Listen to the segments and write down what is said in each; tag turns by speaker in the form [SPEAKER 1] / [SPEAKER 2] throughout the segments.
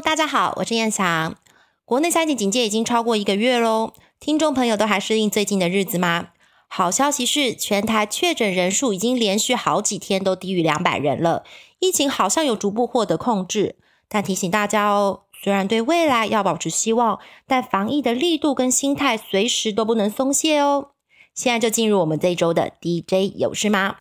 [SPEAKER 1] 大家好，我是燕翔。国内三级警戒已经超过一个月喽，听众朋友都还适应最近的日子吗？好消息是，全台确诊人数已经连续好几天都低于两百人了，疫情好像有逐步获得控制。但提醒大家哦，虽然对未来要保持希望，但防疫的力度跟心态随时都不能松懈哦。现在就进入我们这一周的 DJ 有事吗？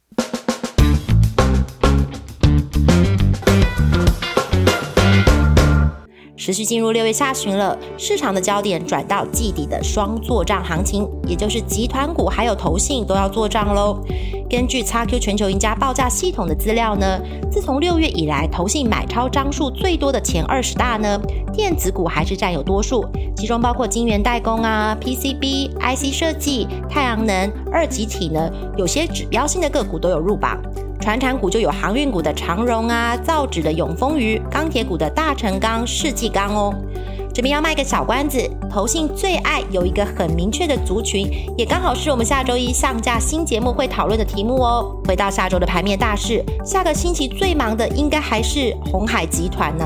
[SPEAKER 1] 持续进入六月下旬了，市场的焦点转到季底的双做账行情，也就是集团股还有投信都要做账喽。根据 XQ 全球赢家报价系统的资料呢，自从六月以来，投信买超张数最多的前二十大呢，电子股还是占有多数，其中包括晶圆代工啊、PCB、IC 设计、太阳能、二级体呢，有些指标性的个股都有入榜。船产股就有航运股的长荣啊，造纸的永丰余，钢铁股的大成钢、世纪钢哦。这边要卖个小关子，投信最爱有一个很明确的族群，也刚好是我们下周一上架新节目会讨论的题目哦。回到下周的盘面大事，下个星期最忙的应该还是红海集团呢。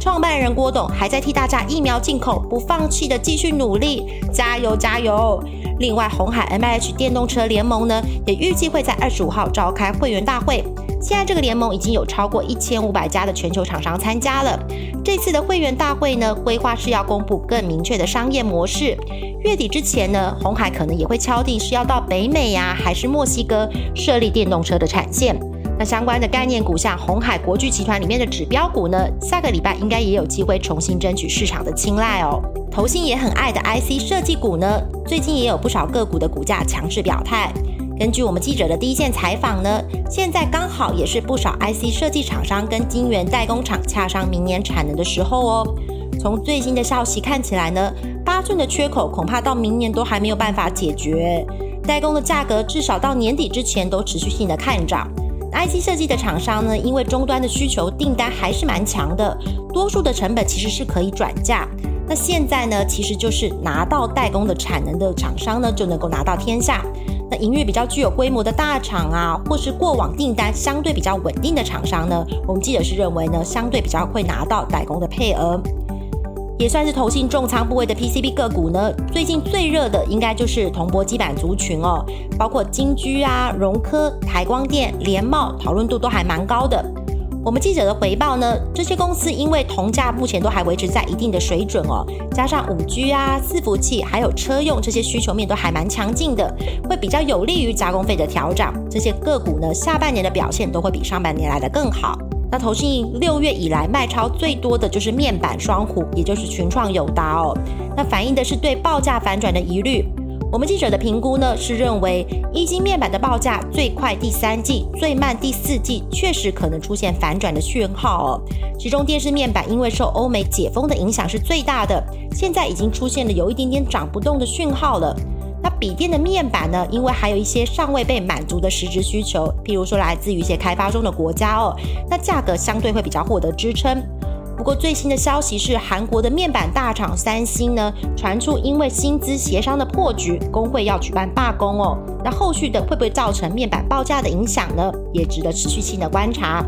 [SPEAKER 1] 创办人郭董还在替大家疫苗进口不放弃的继续努力，加油加油！另外，红海 M H 电动车联盟呢，也预计会在二十五号召开会员大会。现在这个联盟已经有超过一千五百家的全球厂商参加了。这次的会员大会呢，规划是要公布更明确的商业模式。月底之前呢，红海可能也会敲定是要到北美呀，还是墨西哥设立电动车的产线。那相关的概念股，像红海国巨集团里面的指标股呢，下个礼拜应该也有机会重新争取市场的青睐哦。投信也很爱的 IC 设计股呢，最近也有不少个股的股价强势表态。根据我们记者的第一线采访呢，现在刚好也是不少 IC 设计厂商跟晶圆代工厂洽商明年产能的时候哦。从最新的消息看起来呢，八寸的缺口恐怕到明年都还没有办法解决，代工的价格至少到年底之前都持续性的看涨。IC 设计的厂商呢，因为终端的需求订单还是蛮强的，多数的成本其实是可以转嫁。那现在呢，其实就是拿到代工的产能的厂商呢，就能够拿到天下。那营运比较具有规模的大厂啊，或是过往订单相对比较稳定的厂商呢，我们记者是认为呢，相对比较会拿到代工的配额。也算是投信重仓部位的 PCB 个股呢，最近最热的应该就是铜箔基板族群哦，包括金居啊、荣科、台光电、联茂，讨论度都还蛮高的。我们记者的回报呢，这些公司因为铜价目前都还维持在一定的水准哦，加上五 G 啊、伺服器还有车用这些需求面都还蛮强劲的，会比较有利于加工费的调整。这些个股呢，下半年的表现都会比上半年来的更好。那投信六月以来卖超最多的就是面板双虎，也就是群创友达哦。那反映的是对报价反转的疑虑。我们记者的评估呢，是认为一晶面板的报价最快第三季，最慢第四季，确实可能出现反转的讯号哦。其中电视面板因为受欧美解封的影响是最大的，现在已经出现了有一点点涨不动的讯号了。那笔电的面板呢？因为还有一些尚未被满足的实质需求，譬如说来自于一些开发中的国家哦，那价格相对会比较获得支撑。不过最新的消息是，韩国的面板大厂三星呢，传出因为薪资协商的破局，工会要举办罢工哦。那后续的会不会造成面板报价的影响呢？也值得持续性的观察。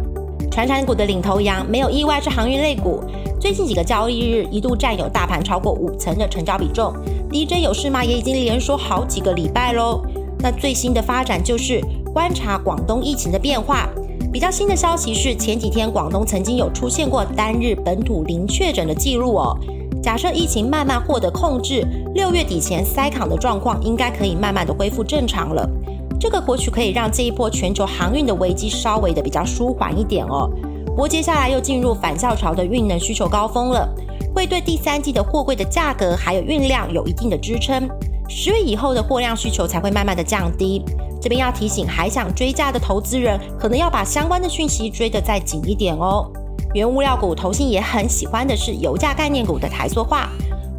[SPEAKER 1] 传产股的领头羊没有意外是航运类股，最近几个交易日一度占有大盘超过五成的成交比重。DJ 有事吗？也已经连说好几个礼拜喽。那最新的发展就是观察广东疫情的变化。比较新的消息是，前几天广东曾经有出现过单日本土零确诊的记录哦。假设疫情慢慢获得控制，六月底前塞港的状况应该可以慢慢的恢复正常了。这个或许可以让这一波全球航运的危机稍微的比较舒缓一点哦。不过接下来又进入返校潮的运能需求高峰了，会对第三季的货柜的价格还有运量有一定的支撑。十月以后的货量需求才会慢慢的降低。这边要提醒还想追价的投资人，可能要把相关的讯息追得再紧一点哦。原物料股投信也很喜欢的是油价概念股的台塑化。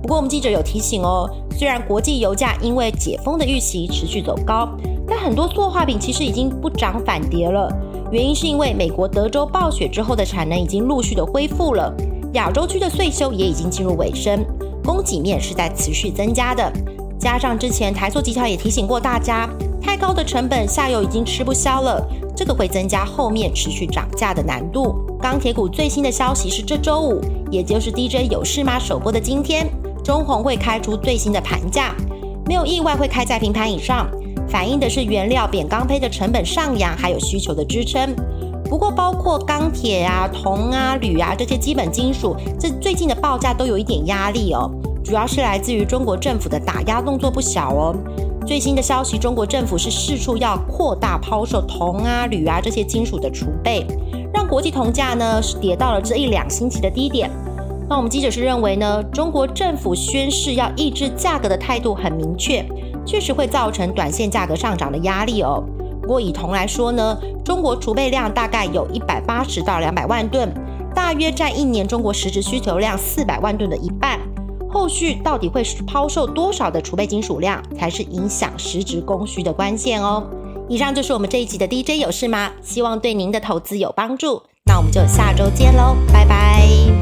[SPEAKER 1] 不过我们记者有提醒哦，虽然国际油价因为解封的预期持续走高。但很多塑化品其实已经不涨反跌了，原因是因为美国德州暴雪之后的产能已经陆续的恢复了，亚洲区的税收也已经进入尾声，供给面是在持续增加的。加上之前台塑集团也提醒过大家，太高的成本下游已经吃不消了，这个会增加后面持续涨价的难度。钢铁股最新的消息是，这周五，也就是 DJ 有事吗首播的今天，中红会开出最新的盘价，没有意外会开在平盘以上，反映的是原料扁钢坯的成本上扬，还有需求的支撑。不过，包括钢铁啊、铜啊、铝啊这些基本金属，这最近的报价都有一点压力哦，主要是来自于中国政府的打压动作不小哦。最新的消息，中国政府是四处要扩大抛售铜啊、铝啊这些金属的储备，让国际铜价呢是跌到了这一两星期的低点。那我们记者是认为呢，中国政府宣誓要抑制价格的态度很明确，确实会造成短线价格上涨的压力哦。不过以铜来说呢，中国储备量大概有一百八十到两百万吨，大约占一年中国实质需求量四百万吨的一半。后续到底会抛售多少的储备金属量，才是影响实质供需的关键哦。以上就是我们这一集的 DJ 有事吗？希望对您的投资有帮助。那我们就下周见喽，拜拜。